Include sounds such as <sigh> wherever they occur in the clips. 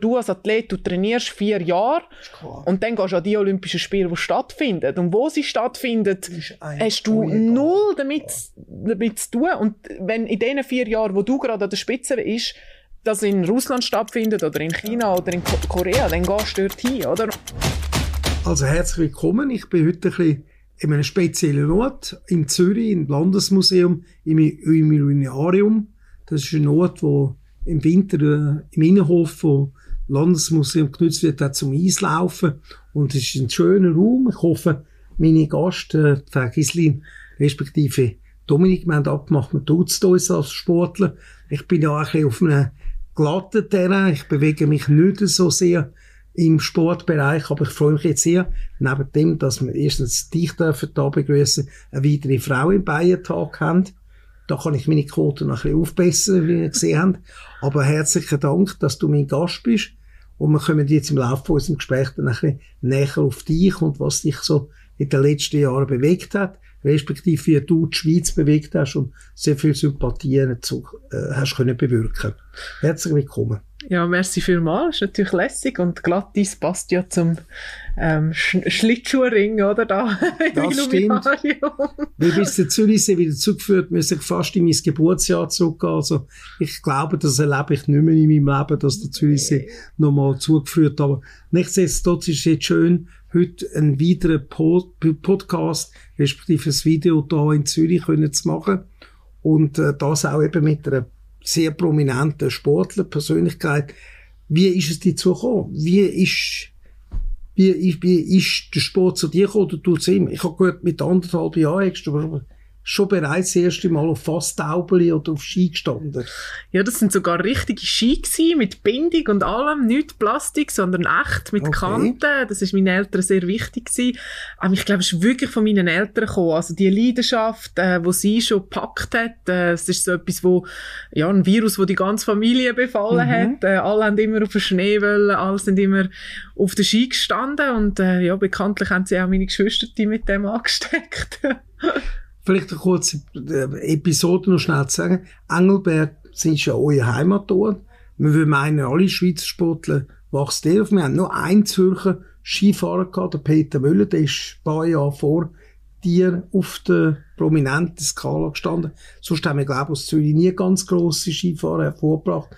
du als Athlet, du trainierst vier Jahre und dann gehst du an die Olympischen Spiele, die stattfinden. Und wo sie stattfinden, hast du null damit, damit zu tun. Und wenn in diesen vier Jahren, wo du gerade an der Spitze bist, das in Russland stattfindet oder in China oder in Korea, dann gehst du dort hin, oder? Also herzlich willkommen. Ich bin heute ein bisschen in einem speziellen Ort in Zürich, im Landesmuseum, im, im Illuminarium. Das ist ein Ort, wo im Winter äh, im Innenhof vom Landesmuseum genutzt wird, auch zum Eislaufen. Und es ist ein schöner Raum. Ich hoffe, meine Gäste, äh, Frau Gislin, respektive Dominik, wir haben abgemacht, tut es uns als Sportler. Ich bin ja auch ein bisschen auf einem glatten Terrain. Ich bewege mich nicht so sehr im Sportbereich, aber ich freue mich jetzt sehr, neben dem, dass wir erstens dich dürfen da begrüßen, eine weitere Frau im Bayern-Tag haben. Da kann ich meine Quote noch ein bisschen aufbessern, wie ihr gesehen habt. Aber herzlichen Dank, dass du mein Gast bist. Und wir kommen jetzt im Laufe unseres Gesprächs dann ein bisschen näher auf dich und was dich so in den letzten Jahren bewegt hat, respektive wie du die Schweiz bewegt hast und sehr viel Sympathien dazu, äh, hast können bewirken. Herzlich willkommen. Ja, merci vielmals. Ist natürlich lässig und Glattis passt ja zum ähm, Sch Schlittschuhring, oder? Da <laughs> das stimmt. Weil bis der Zürichsee wieder zugeführt, muss ich fast in mein Geburtsjahr zurückgehen. Also, ich glaube, das erlebe ich nicht mehr in meinem Leben, dass der Zürichsee nochmal zugeführt Aber nichtsdestotrotz ist es jetzt schön, heute einen weiteren Pod Podcast, respektive ein Video hier in Zürich können zu machen. Und äh, das auch eben mit einer sehr prominenten Sportler, Persönlichkeit. Wie ist es dazu gekommen? Wie ist, wie, wie ist der Sport zu dir gekommen oder tut's ihm? Ich habe gehört, mit anderthalb Jahren hast du schon bereits das erste Mal auf Fasstaubeli oder auf Ski gestanden. Ja, das sind sogar richtige Ski gewesen, mit Bindung und allem, nicht Plastik, sondern echt, mit okay. Kanten. Das ist meinen Eltern sehr wichtig gewesen. Aber ich glaube, es ist wirklich von meinen Eltern gekommen. Also die Leidenschaft, äh, wo sie schon gepackt hat, äh, es ist so etwas, wo, ja, ein Virus, wo die ganze Familie befallen mhm. hat. Äh, alle haben immer auf den Schnee wollen, alle sind immer auf den Ski gestanden und, äh, ja, bekanntlich haben sie auch meine Geschwister die mit dem angesteckt. <laughs> Vielleicht eine kurze äh, Episode noch schnell zu sagen. Engelberg ist ja euer Heimatort. Wir würden meinen, alle Schweizer Sportler wachsen auf. Wir haben nur einen Zürcher Skifahrer gehabt, der Peter Müller, der ist ein paar Jahre vor dir auf der prominenten Skala gestanden. Sonst haben wir, glaube ich, aus Zürich nie ganz grosse Skifahrer hervorgebracht.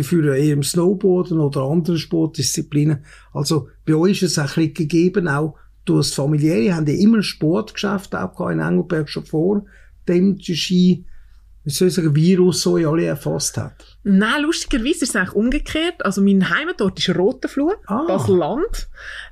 Führen eher im Snowboarden oder anderen Sportdisziplinen. Also bei euch ist es ein bisschen gegeben, auch durch das Familiäre haben die immer ein Sportgeschäft auch in Engelberg schon vor dem Ski wie soll ich sagen, Virus so alle erfasst hat? Nein, lustigerweise ist es eigentlich umgekehrt. Also mein Heimatort ist Rotenfluh, ah. Basel-Land.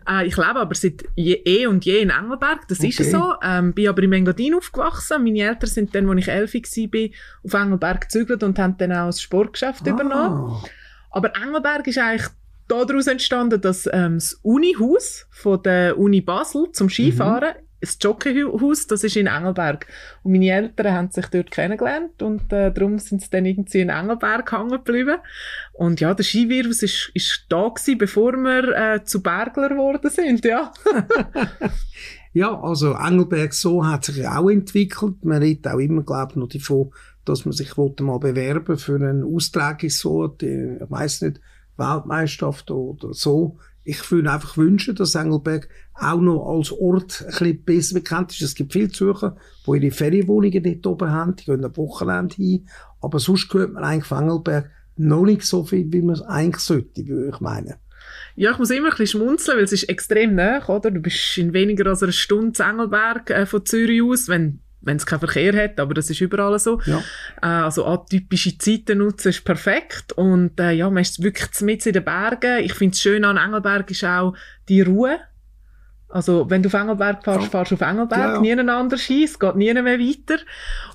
Äh, ich lebe aber seit je, eh und je in Engelberg, das okay. ist so. Ähm, bin aber im Engadin aufgewachsen. Meine Eltern sind dann, als ich elf war, auf Engelberg gezügelt und haben dann auch das Sportgeschäft ah. übernommen. Aber Engelberg ist eigentlich daraus entstanden, dass ähm, das Unihaus von der Uni Basel zum Skifahren, mhm. das Jockeyhaus, das ist in Engelberg. Und meine Eltern haben sich dort kennengelernt und äh, darum sind sie dann irgendwie in Engelberg hängen geblieben. Und ja, der Skivirus ist, ist da gewesen, bevor wir äh, zu Bergler geworden sind, ja. <laughs> ja, also Engelberg so hat sich auch entwickelt. Man redet auch immer, glaube ich, noch davon, dass man sich mal bewerben für einen Austragungsort. Ich weiß nicht, Weltmeisterschaft oder so. Ich würde einfach wünschen, dass Engelberg auch noch als Ort ein bisschen besser bekannt ist. Es gibt viele Zürcher, die ihre Ferienwohnungen dort oben haben, die gehen am Wochenende hin. Aber sonst gehört man eigentlich von Engelberg noch nicht so viel, wie man es eigentlich sollte, würde ich meinen. Ja, ich muss immer ein bisschen schmunzeln, weil es ist extrem nah, oder? Du bist in weniger als einer Stunde zu Engelberg äh, von Zürich aus, wenn wenn es keinen Verkehr hat, aber das ist überall so. Ja. Äh, also atypische Zeiten nutzen ist perfekt und äh, ja, man ist wirklich mit in den Bergen. Ich finde es schön an Engelberg ist auch die Ruhe. Also, wenn du auf Engelberg fährst, ja. fährst du auf Engelberg, ja, ja. nie anders hin, es geht nie mehr weiter.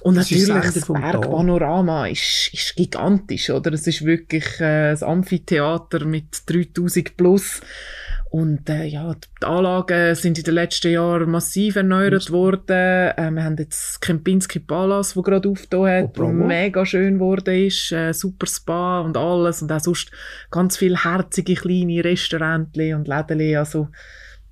Und das natürlich, das Bergpanorama ist, ist gigantisch, oder? Es ist wirklich äh, ein Amphitheater mit 3000 plus. Und äh, ja, die Anlagen sind in den letzten Jahren massiv erneuert worden. Äh, wir haben jetzt Kempinski Palace, wo gerade aufgetan hat, oh, mega schön geworden ist. Äh, super Spa und alles. Und auch sonst ganz viele herzige kleine Restaurants und Läden. Also,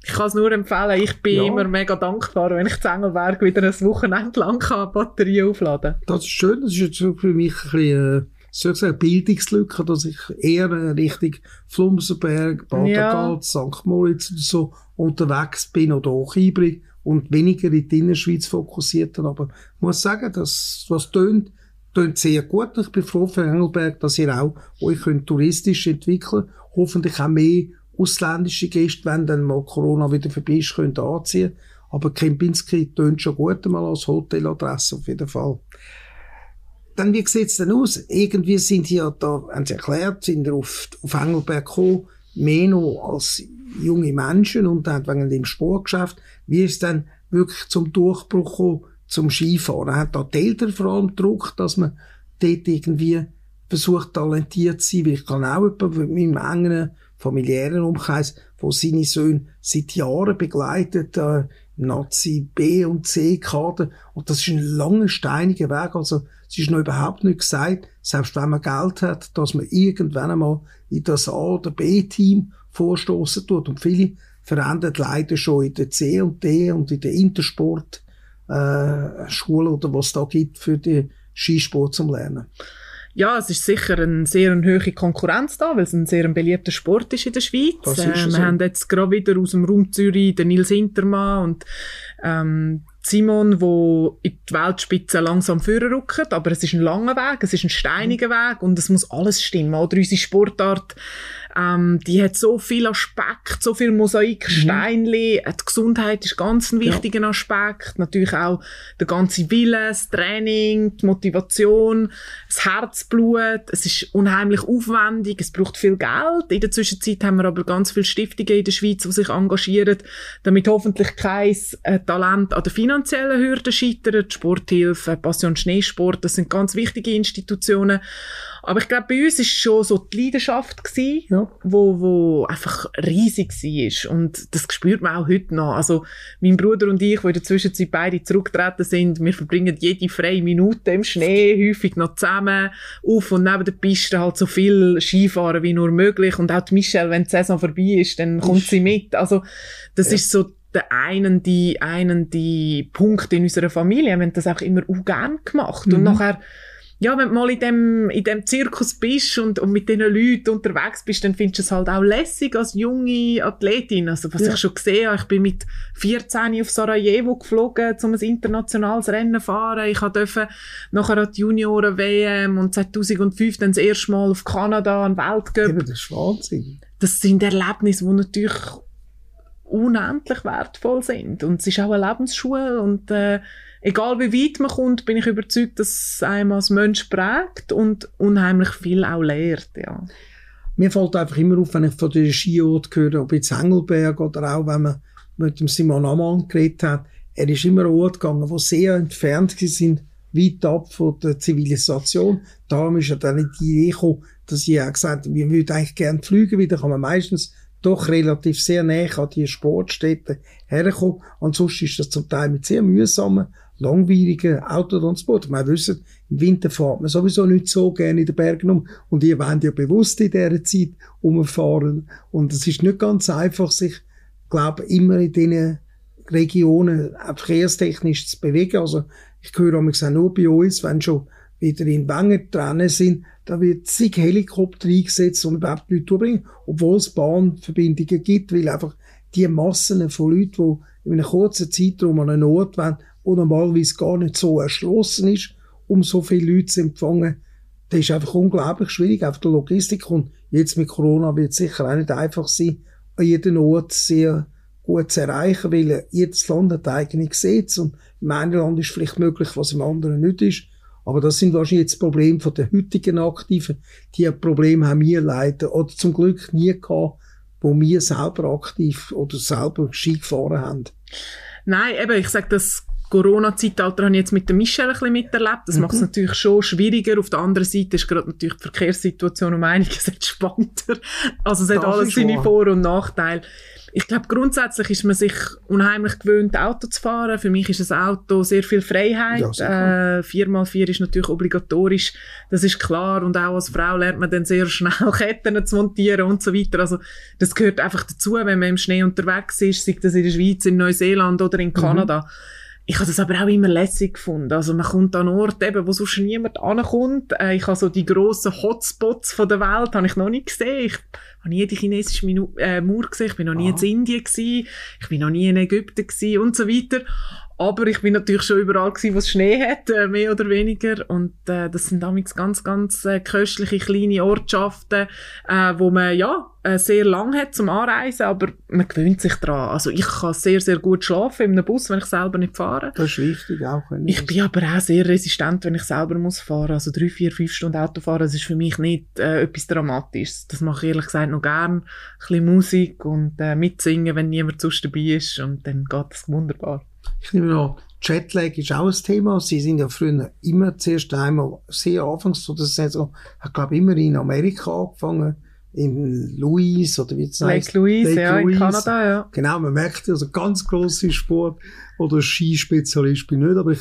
ich kann es nur empfehlen. Ich bin ja. immer mega dankbar, wenn ich zu Engelberg wieder ein Wochenende lang kann Batterie aufladen Das ist schön. Das ist jetzt für mich ein bisschen, äh soll ich sagen, Bildungslücke, dass ich eher Richtung Flumsenberg, Badengalz, ja. St. Moritz oder so unterwegs bin oder auch Ibrig und weniger in die Innerschweiz fokussiert habe. Aber ich muss sagen, dass, was tönt, tönt sehr gut. Ich bin froh für Engelberg, dass ihr auch euch könnt touristisch entwickeln hoffentlich auch mehr ausländische Gäste, wenn dann mal Corona wieder vorbei ist, könnt anziehen. Aber Kempinski tönt schon gut mal als Hoteladresse auf jeden Fall. Dann, wie sieht's denn aus? Irgendwie sind ja da, haben sie erklärt, sind auf, auf Engelberg gekommen, mehr noch als junge Menschen und dann wegen dem Sportgeschäft. Wie ist dann wirklich zum Durchbruch gekommen, zum Skifahren? Hat da die Eltern vor allem Druck, dass man dort irgendwie versucht, talentiert zu sein? Weil ich kann auch mit meinem engen familiären Umkreis, wo seine Söhne seit Jahren begleitet, äh, Nazi B und C Kader. Und das ist ein langer, steiniger Weg. Also, es ist noch überhaupt nicht gesagt, selbst wenn man Geld hat, dass man irgendwann einmal in das A- oder B-Team vorstoßen tut. Und viele verändern leider schon in der C und D und in der Intersport, äh, Schule oder was es da gibt für den Skisport zum Lernen. Ja, es ist sicher eine sehr eine hohe Konkurrenz da, weil es ein sehr beliebter Sport ist in der Schweiz. Äh, wir so. haben jetzt gerade wieder aus dem Raum Zürich den Nils Hintermann und ähm, Simon, wo in die Weltspitze langsam vorrückt, aber es ist ein langer Weg, es ist ein steiniger Weg und es muss alles stimmen. Oder unsere Sportart ähm, die hat so viel Aspekt, so viel Mosaiksteinli. Mhm. Die Gesundheit ist ganz ein wichtiger ja. Aspekt. Natürlich auch der ganze Wille, das Training, die Motivation, das Herzblut. Es ist unheimlich aufwendig, es braucht viel Geld. In der Zwischenzeit haben wir aber ganz viele Stiftungen in der Schweiz, die sich engagieren, damit hoffentlich kein äh, Talent an der finanziellen Hürde scheitert. Sporthilfe, Passion Schneesport, das sind ganz wichtige Institutionen. Aber ich glaube, bei uns ist schon so die Leidenschaft gewesen, ja. wo, wo einfach riesig war. Und das spürt man auch heute noch. Also, mein Bruder und ich, die in der Zwischenzeit beide zurückgetreten sind, wir verbringen jede freie Minute im Schnee, häufig noch zusammen, auf und neben der Piste halt so viel Skifahren wie nur möglich. Und auch die Michelle, wenn die Saison vorbei ist, dann kommt sie mit. Also, das ja. ist so der einen, die, einen, die Punkt in unserer Familie. Wir haben das auch immer auch gern gemacht. Mhm. Und nachher, ja, wenn du mal in dem, in dem Zirkus bist und, und mit diesen Leuten unterwegs bist, dann findest du es halt auch lässig als junge Athletin. Also, was ja. ich schon gesehen habe, ich bin mit 14 auf Sarajevo geflogen, um ein internationales Rennen zu fahren. Ich durfte nachher an die Junioren-WM und 2005 dann das erste Mal auf Kanada an Weltcup. Eben, das ist Wahnsinn. Das sind Erlebnisse, die natürlich unendlich wertvoll sind. Und es ist auch eine Lebensschule und, äh, egal wie weit man kommt, bin ich überzeugt, dass es einem als Mensch prägt und unheimlich viel auch lehrt, ja. Mir fällt einfach immer auf, wenn ich von der Skiort höre, ob jetzt Engelberg oder auch wenn man mit dem Simon Ammann geredet hat, er ist immer an Ort gegangen, wo sehr entfernt sind, weit ab von der Zivilisation. Darum ist er dann in die Idee gekommen, dass ich auch gesagt habe, wir würden eigentlich gerne fliegen, weil da kann man meistens doch relativ sehr nah an die Sportstätten herkommen. Und sonst ist das zum Teil mit sehr mühsamen langweiligen Autotransport. Wir wissen, im Winter fährt man sowieso nicht so gerne in den Bergen um und ihr wollt ja bewusst in dieser Zeit umfahren und es ist nicht ganz einfach, sich, glaube immer in diesen Regionen verkehrstechnisch zu bewegen. Also ich höre auch nur bei uns, wenn schon wieder in Wengen dran sind, da wird zig Helikopter eingesetzt, um überhaupt Leute zu bringen, obwohl es Bahnverbindungen gibt, weil einfach die Massen von Leuten, die in einem kurzen Zeitraum an einen Ort wollen, wo normalerweise gar nicht so erschlossen ist, um so viele Leute zu empfangen. Das ist einfach unglaublich schwierig, auf der Logistik. Und jetzt mit Corona wird es sicher auch nicht einfach sein, an jedem Ort sehr gut zu erreichen, weil jedes Land hat eigene Gesetze und im einen Land ist vielleicht möglich, was im anderen nicht ist. Aber das sind wahrscheinlich jetzt Probleme von der heutigen Aktiven. Die Probleme haben wir leider oder zum Glück nie gehabt, wo wir selber aktiv oder selber Ski gefahren haben. Nein, eben, ich sage, das Corona-Zeitalter habe ich jetzt mit der Michelle ein bisschen miterlebt. Das mhm. macht es natürlich schon schwieriger. Auf der anderen Seite ist gerade natürlich die Verkehrssituation um einiges <laughs> entspannter. Also es hat das alles seine Vor- und Nachteile. Ich glaube, grundsätzlich ist man sich unheimlich gewöhnt, Auto zu fahren. Für mich ist ein Auto sehr viel Freiheit. Ja, äh, 4x4 ist natürlich obligatorisch, das ist klar. Und auch als Frau lernt man dann sehr schnell <laughs> Ketten zu montieren und so weiter. Also das gehört einfach dazu, wenn man im Schnee unterwegs ist, sei das in der Schweiz, in Neuseeland oder in mhm. Kanada. Mhm ich habe das aber auch immer lässig gefunden. Also man kommt an Orte, eben, wo sonst niemand ankommt. Äh, ich habe so die grossen Hotspots von der Welt habe ich noch nicht gesehen. Ich habe nie die chinesische Minu äh, Mauer gesehen, ich bin noch nie ah. in Indien gewesen, ich bin noch nie in Ägypten gewesen und so weiter. Aber ich bin natürlich schon überall gewesen, wo es Schnee hat, äh, mehr oder weniger. Und äh, das sind damals ganz, ganz äh, köstliche kleine Ortschaften, äh, wo man ja äh, sehr lang hat zum Anreisen, aber man gewöhnt sich dran. Also ich kann sehr, sehr gut schlafen in einem Bus, wenn ich selber nicht fahre. Das ist wichtig auch. Ich bin aber auch sehr resistent, wenn ich selber muss fahren. Also drei, vier, fünf Stunden Auto fahren, das ist für mich nicht äh, etwas Dramatisches. Das mache ich ehrlich gesagt noch gern. Ein bisschen Musik und äh, mitsingen, wenn niemand sonst dabei ist und dann geht das wunderbar. Ich nehme an, Jetlag ist auch ein Thema. Sie sind ja früher immer zuerst einmal sehr anfangs so der Saison, ich glaube immer in Amerika angefangen, in Louise oder wie es heißt. Lake Louise, Lake ja, Louise. in Kanada, ja. Genau, man merkt also ganz grosse Sport oder Skispezialist bin ich nicht, aber ich,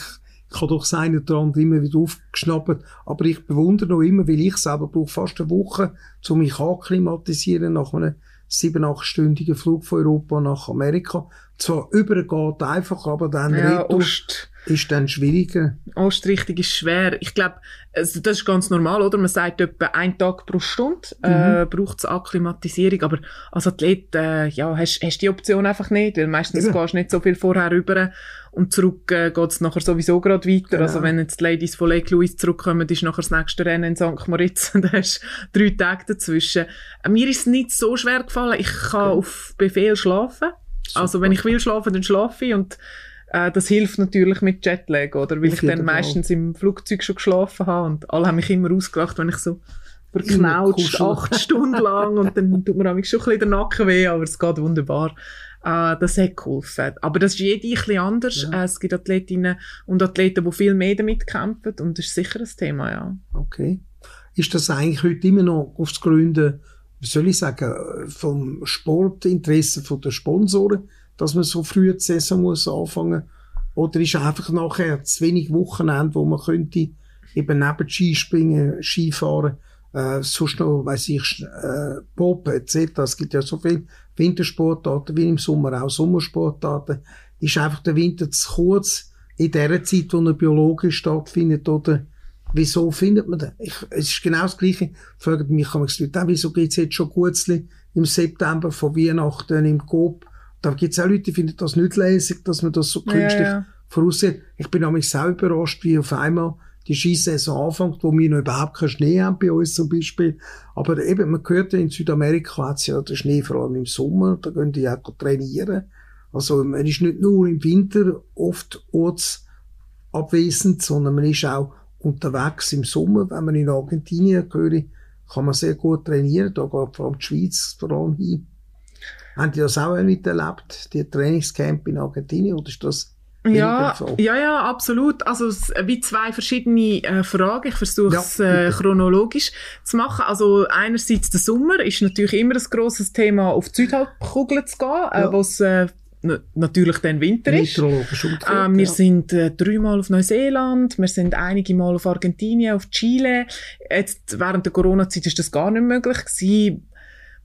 ich habe doch das eine oder andere immer wieder aufgeschnappt. Aber ich bewundere noch immer, weil ich selber brauche fast eine Woche, um mich akklimatisieren nach einem sieben, achtstündigen Flug von Europa nach Amerika. Zwar übergeht einfach, aber dann ja, Ost, ist dann schwieriger. Ostrichtung ist schwer. Ich glaube, das ist ganz normal, oder? Man sagt etwa ein Tag pro Stunde äh, mhm. braucht es Akklimatisierung, aber als Athlet äh, ja, hast, hast die Option einfach nicht, weil meistens Eben. gehst du nicht so viel vorher rüber und zurück äh, geht es nachher sowieso gerade weiter. Genau. Also wenn jetzt die Ladies von Lake Louise zurückkommen, ist nachher das nächste Rennen in St. Moritz <laughs> und da hast drei Tage dazwischen. Mir ist es nicht so schwer gefallen. Ich kann okay. auf Befehl schlafen. Super. Also wenn ich will schlafen, dann schlafe ich und äh, das hilft natürlich mit Jetlag, oder? Weil ich dann meistens im Flugzeug schon geschlafen habe und alle haben mich immer ausgelacht, wenn ich so verknautscht, acht Stunden lang und dann tut mir schon ein bisschen der Nacken weh, aber es geht wunderbar. Äh, das hat geholfen. Aber das ist jede ein bisschen anders. Ja. Äh, es gibt Athletinnen und Athleten, die viel mehr damit kämpfen und das ist sicher ein Thema, ja. Okay. Ist das eigentlich heute immer noch aufs Gründe, wie soll ich sagen, vom Sportinteresse der Sponsoren, dass man so früh die Saison muss anfangen Oder ist einfach nachher zu wenig Wochenende, wo man könnte eben neben Skispringen, Skifahren, äh, sonst noch, weiss ich, äh, Bob etc. Es gibt ja so viele Wintersportarten, wie im Sommer auch Sommersportarten. Ist einfach der Winter zu kurz in der Zeit, wo er biologisch stattfindet, oder wieso findet man das? Ich, es ist genau das Gleiche. Fragen mich kann man auch, wieso geht's jetzt schon Gutzli im September von Weihnachten im Coop da gibt es auch Leute, die finden das nicht lässig, dass man das so künstlich ja, ja. voraussieht. Ich bin nämlich sehr überrascht, wie auf einmal die Skisaison anfängt, wo wir noch überhaupt keinen Schnee haben bei uns zum Beispiel. Aber eben, man hört ja in Südamerika hat ja den Schnee vor allem im Sommer, da gehen die auch trainieren. Also man ist nicht nur im Winter oft ortsabwesend, sondern man ist auch unterwegs im Sommer. Wenn man in Argentinien gehört, kann man sehr gut trainieren. Da geht vor allem die Schweiz vor allem hin. Haben die das auch miterlebt, die Trainingscamp in Argentinien, oder ist das ja, ja, ja, absolut. Also wie zwei verschiedene äh, Fragen. Ich versuche es ja, äh, chronologisch zu machen. Also einerseits der Sommer ist natürlich immer ein grosses Thema, auf die Südhalbkugel zu gehen, äh, ja. äh, was äh, natürlich dann Winter ist. Äh, wir ja. sind äh, dreimal auf Neuseeland, wir sind einige Mal auf Argentinien, auf Chile. Jetzt während der Corona-Zeit ist das gar nicht möglich gewesen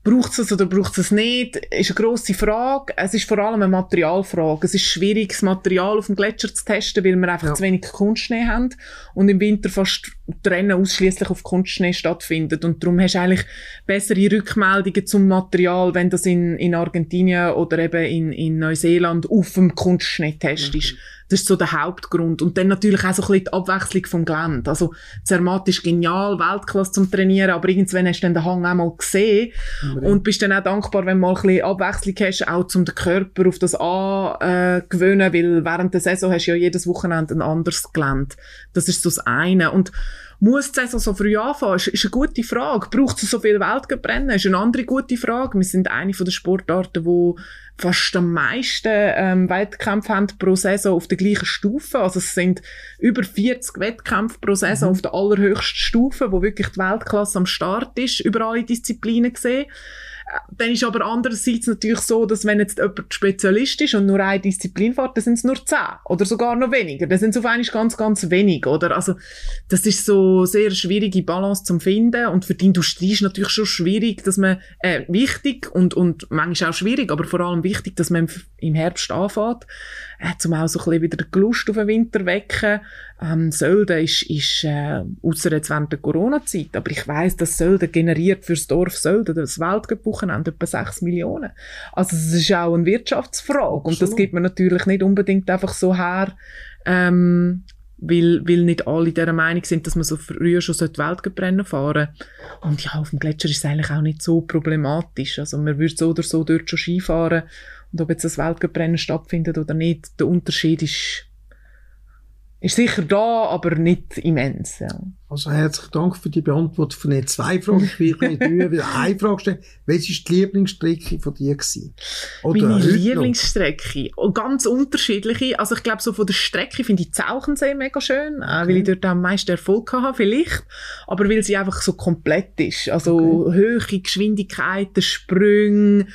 Braucht es oder braucht es nicht? Ist eine grosse Frage. Es ist vor allem eine Materialfrage. Es ist schwierig, das Material auf dem Gletscher zu testen, weil wir einfach ja. zu wenig Kunstschnee haben und im Winter fast die Rennen ausschließlich auf Kunstschnee stattfindet. Und darum hast du eigentlich bessere Rückmeldungen zum Material, wenn das in, in Argentinien oder eben in, in Neuseeland auf dem Kunstschnee testest. Mhm. Das ist so der Hauptgrund. Und dann natürlich auch so ein bisschen die Abwechslung vom Gelände. Also, Zermatt ist genial, Weltklasse zum Trainieren, aber irgendwann hast du dann den Hang auch mal gesehen Unbedingt. und bist dann auch dankbar, wenn du mal ein bisschen Abwechslung hast, auch zum den Körper auf das angewöhnen, weil während der Saison hast du ja jedes Wochenende ein anderes Gelände. Das ist so das eine. Und muss die Saison so früh anfangen? Ist, ist eine gute Frage. Braucht es so viel Weltgebrennen? Ist eine andere gute Frage. Wir sind eine von den Sportarten, wo fast am meisten ähm, Wettkämpfe haben pro Saison auf der gleichen Stufe. Also es sind über 40 Wettkämpfe pro Saison mhm. auf der allerhöchsten Stufe, wo wirklich die Weltklasse am Start ist, über alle Disziplinen gesehen. Dann ist aber andererseits natürlich so, dass wenn jetzt jemand Spezialist ist und nur eine Disziplin fährt, dann sind es nur zehn oder sogar noch weniger. Dann sind es auf einmal ganz, ganz wenig, oder? Also, das ist so sehr schwierige Balance zum finden und für die Industrie ist natürlich schon schwierig, dass man, äh, wichtig und, und manchmal auch schwierig, aber vor allem wichtig, dass man im Herbst anfängt, äh, zum auch so ein bisschen wieder die Lust auf den Winter wecken. Ähm, Sölden ist, ist äh, ausser jetzt während der Corona-Zeit, aber ich weiss, dass Sölden generiert fürs Dorf Sölden das Weltcup-Wochenende etwa 6 Millionen. Also es ist auch eine Wirtschaftsfrage. Und das gibt man natürlich nicht unbedingt einfach so her, ähm, weil, weil nicht alle dieser Meinung sind, dass man so früher schon Weltgebrennen fahren Und ja, auf dem Gletscher ist es eigentlich auch nicht so problematisch. Also man würde so oder so dort schon Skifahren. Und ob jetzt das Weltgebrennen stattfindet oder nicht, der Unterschied ist ist sicher da, aber nicht immens. Ja. Also herzlichen Dank für die Beantwortung von den zwei Fragen. Ich will nicht <laughs> wieder eine Frage stellen. Welche war die Lieblingsstrecke von dir? Gewesen? Oder Meine Lieblingsstrecke? Oh, ganz unterschiedliche. Also ich glaube, so von der Strecke finde ich Zauchensee mega schön, okay. weil ich dort am meisten Erfolg hatte, vielleicht. Aber weil sie einfach so komplett ist. Also okay. höhere Geschwindigkeiten, Sprünge,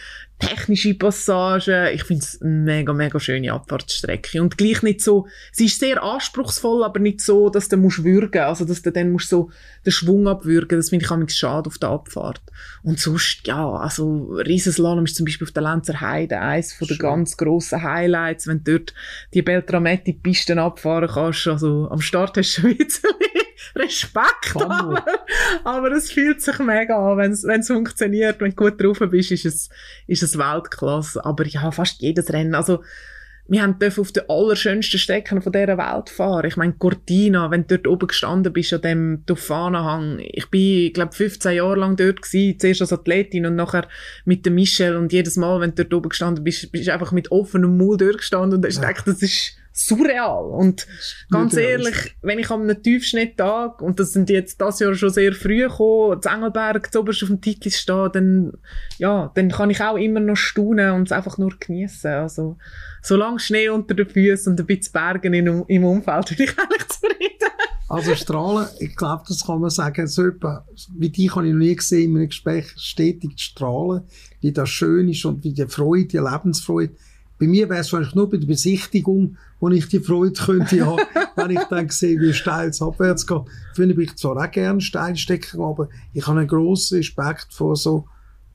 technische Passagen. Ich finde es eine mega, mega schöne Abfahrtsstrecke. Und gleich nicht so, sie ist sehr anspruchsvoll, aber nicht so, dass du musst würgen, also dass du dann musst so den Schwung abwürgen. Das finde ich auch schade auf der Abfahrt. Und sonst, ja, also Riesenslalom ist zum Beispiel auf der Lenzer Heide eines von der ganz grossen Highlights, wenn du dort die Beltrametti-Pisten abfahren kannst. Also am Start hast du schon Respekt, aber, aber es fühlt sich mega an, wenn es funktioniert, wenn du gut drauf bist, ist es, ist es Weltklasse. Aber ja, fast jedes Rennen, also wir haben auf den allerschönsten Strecken von dieser Welt fahren. Ich meine, Cortina, wenn du dort oben gestanden bist, an dem Dauphana-Hang. Ich bin, glaube 15 Jahre lang dort gewesen, zuerst als Athletin und nachher mit dem Michel und jedes Mal, wenn du dort oben gestanden bist, bist du einfach mit offenem Mund durchgestanden und hast ja. gedacht, das ist surreal. Und ganz ehrlich, wenn ich am einem Tiefschnitttag, und das sind jetzt das Jahr schon sehr früh gekommen, zu Engelberg, zu oberst auf dem Titel stehen, dann, ja, dann kann ich auch immer noch staunen und es einfach nur genießen. Also, solange Schnee unter den Füßen und ein bisschen Bergen in, im Umfeld, <laughs> bin ich eigentlich zufrieden. Also strahlen, ich glaube, das kann man sagen, so etwa, wie die habe ich noch nie gesehen in einem Gespräch, stetig strahlen, wie das schön ist und wie die Freude, die Lebensfreude, bei mir wäre es wahrscheinlich nur bei der Besichtigung, wo ich die Freude könnte haben, <laughs> wenn ich dann sehe, wie steil es abwärts geht. Finde ich zwar auch gerne Steinstecker, aber ich habe einen grossen Respekt vor so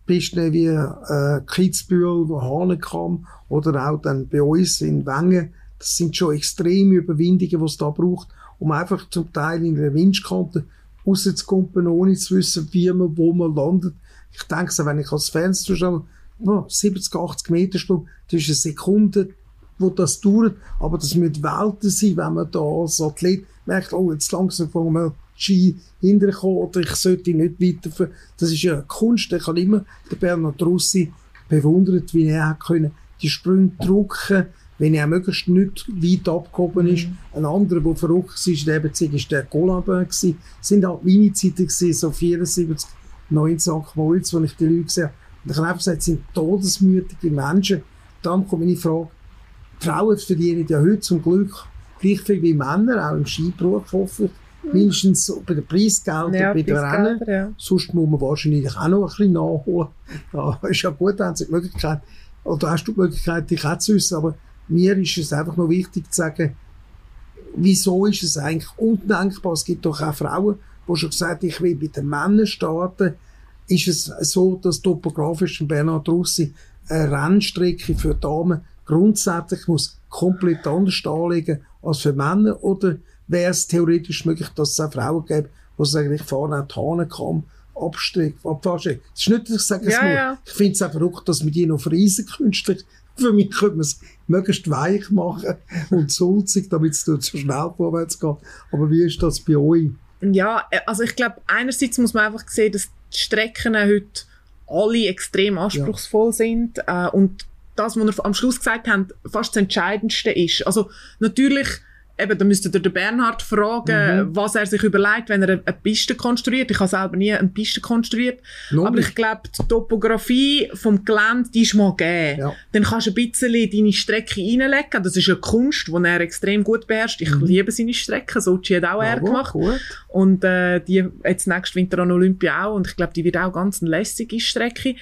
Pisten wie äh, Kitzbühel, Hahnenkamm oder auch dann bei uns in Wengen. Das sind schon extreme Überwindungen, die es da braucht, um einfach zum Teil in der Windskante rauszukommen, ohne zu wissen, wie man, wo man landet. Ich denke wenn ich als Fenster oh, 70, 80 Meter Stunde, das ist eine Sekunde, wo das dauert, aber das müssen Welten sein, wenn man da als Athlet merkt, oh, jetzt langsam fangen wir Ski hinterkommen oder ich sollte nicht weiter. Das ist ja eine Kunst. Ich habe immer den Bernhard Russi bewundert, wie er können die Sprünge drucken, wenn er möglichst nicht weit abgehoben ist. Mhm. Ein anderer, der verrückt war der Beziehung, war der Colabin. Es sind auch meine Zeiten so 74, 9 St. Moritz, wo ich die Leute gesehen habe. Und ich habe einfach gesagt, es sind todesmütige Menschen. Dann kommt meine Frage, Frauen verdienen ja heute zum Glück gleich viel wie Männer, auch im Skiberuf hoffentlich. Mhm. Mindestens bei den Preisgeldern, ja, bei den Rennen. Ja. Sonst muss man wahrscheinlich auch noch ein bisschen nachholen. Ja, <laughs> ist ja gut, haben sie die Möglichkeit, oder hast du die Möglichkeit, dich auch zu wissen, aber mir ist es einfach noch wichtig zu sagen, wieso ist es eigentlich undenkbar? Es gibt doch auch Frauen, die schon gesagt haben, ich will bei den Männern starten. Ist es so, dass topografisch in Bernhard Russi eine Rennstrecke für Damen grundsätzlich muss komplett anders anlegen als für Männer? Oder wäre es theoretisch möglich, dass es auch Frauen gäbe, die sagen, ich fahre auch die Hahnenkamm, Abstieg, Abfahrsteg. Das ist nicht, dass ich sage es ja. Ja. Ich finde es auch verrückt, dass wir die noch friesen künstlich. Für mich könnte man es möglichst weich machen und sulzig, damit es dort so schnell vorwärts geht. Aber wie ist das bei euch? Ja, äh, also ich glaube, einerseits muss man einfach sehen, dass die Strecken heute alle extrem anspruchsvoll ja. sind äh, und das, was wir am Schluss gesagt haben, fast das Entscheidendste ist. Also natürlich eben, da müsstet ihr den Bernhard fragen, mhm. was er sich überlegt, wenn er eine, eine Piste konstruiert. Ich habe selber nie eine Piste konstruiert. No, aber ich glaube, die Topografie vom Gelände, die ist mal gegeben. Ja. Dann kannst du ein bisschen deine Strecke reinlegen. Das ist eine Kunst, die er extrem gut beherrscht. Ich mhm. liebe seine Strecke. Sochi hat auch er gemacht. Gut. Und äh, die jetzt nächstes Winter an Olympia auch. Und ich glaube, die wird auch ganz eine lässige Strecke.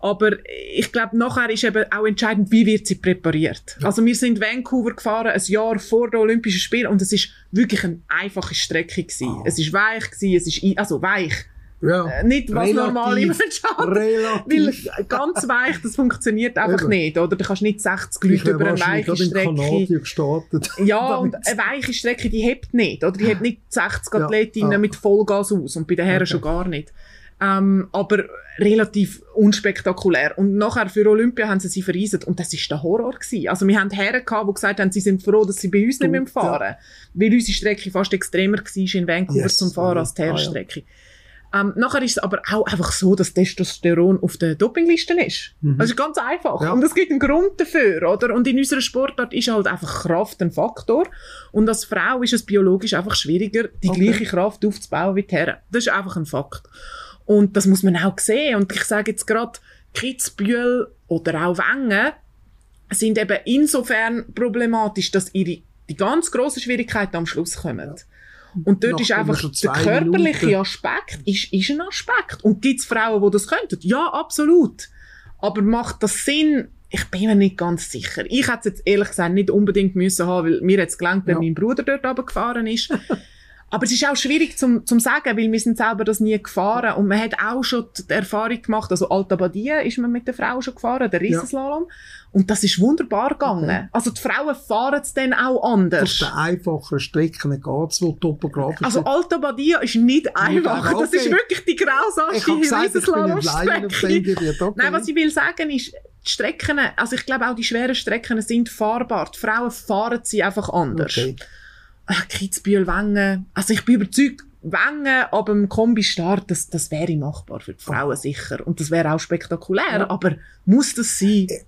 Aber ich glaube, nachher ist eben auch entscheidend, wie wird sie präpariert. Ja. Also wir sind Vancouver gefahren, ein Jahr vor den Olympischen Spielen und es ist wirklich eine einfache Strecke gewesen. Oh. Es ist weich gewesen, es ist, also weich. Ja, äh, nicht was relativ, normale Menschen haben. Weil ganz weich, das funktioniert <laughs> einfach Eben. nicht, oder? Du kannst nicht 60 Leute über eine weiche Strecke. gestartet. Ja, <laughs> und eine weiche Strecke, die hebt nicht, oder? Die hebt nicht 60 Athletinnen ja. mit Vollgas aus und bei den Herren okay. schon gar nicht. Ähm, aber relativ unspektakulär. Und nachher für Olympia haben sie sie verreisen und das ist der Horror gewesen. Also wir haben Herren gehabt, die gesagt haben, sie sind froh, dass sie bei uns nicht mehr fahren, weil unsere Strecke fast extremer war in Vancouver yes. zum Fahren als die Herrenstrecke. Ah, ja. Ähm, nachher ist es aber auch einfach so, dass Testosteron auf der Dopingliste ist. Mhm. Das ist ganz einfach. Ja. Und es gibt einen Grund dafür, oder? Und in unserer Sportart ist halt einfach Kraft ein Faktor. Und als Frau ist es biologisch einfach schwieriger, die okay. gleiche Kraft aufzubauen wie die Herren. Das ist einfach ein Fakt. Und das muss man auch sehen. Und ich sage jetzt gerade, Kitzbühel oder auch Wengen sind eben insofern problematisch, dass ihre, die ganz grossen Schwierigkeiten am Schluss kommen. Und dort Nach ist einfach der körperliche Minuten. Aspekt ist, ist ein Aspekt. Und gibt es Frauen, die das könnten? Ja, absolut. Aber macht das Sinn? Ich bin mir nicht ganz sicher. Ich hätte es jetzt ehrlich gesagt nicht unbedingt müssen haben, weil mir jetzt gelangt, wenn ja. mein Bruder dort runtergefahren ist. <laughs> Aber es ist auch schwierig zum, zum sagen, weil wir sind selber das nie gefahren und man hat auch schon die Erfahrung gemacht, also Alta Badia ist man mit der Frau schon gefahren, der Riesenslalom. Ja. Und das ist wunderbar gegangen. Okay. Also die Frauen fahren es dann auch anders. Auf den einfacheren Strecken geht es, wo topografisch Also Alta Badia ist nicht einfach. Okay. Das ist wirklich die grausamste Riesenslalom-Strecke. Okay. Nein, was ich will sagen ist, die Strecken, also ich glaube auch die schweren Strecken sind fahrbar. Die Frauen fahren sie einfach anders. Okay. Kitzbühel, Wengen. Also ich bin überzeugt, Wengen ab dem Kombi-Start, das, das wäre machbar für die Frauen sicher. Und das wäre auch spektakulär. Ja. Aber muss das sein? Äh,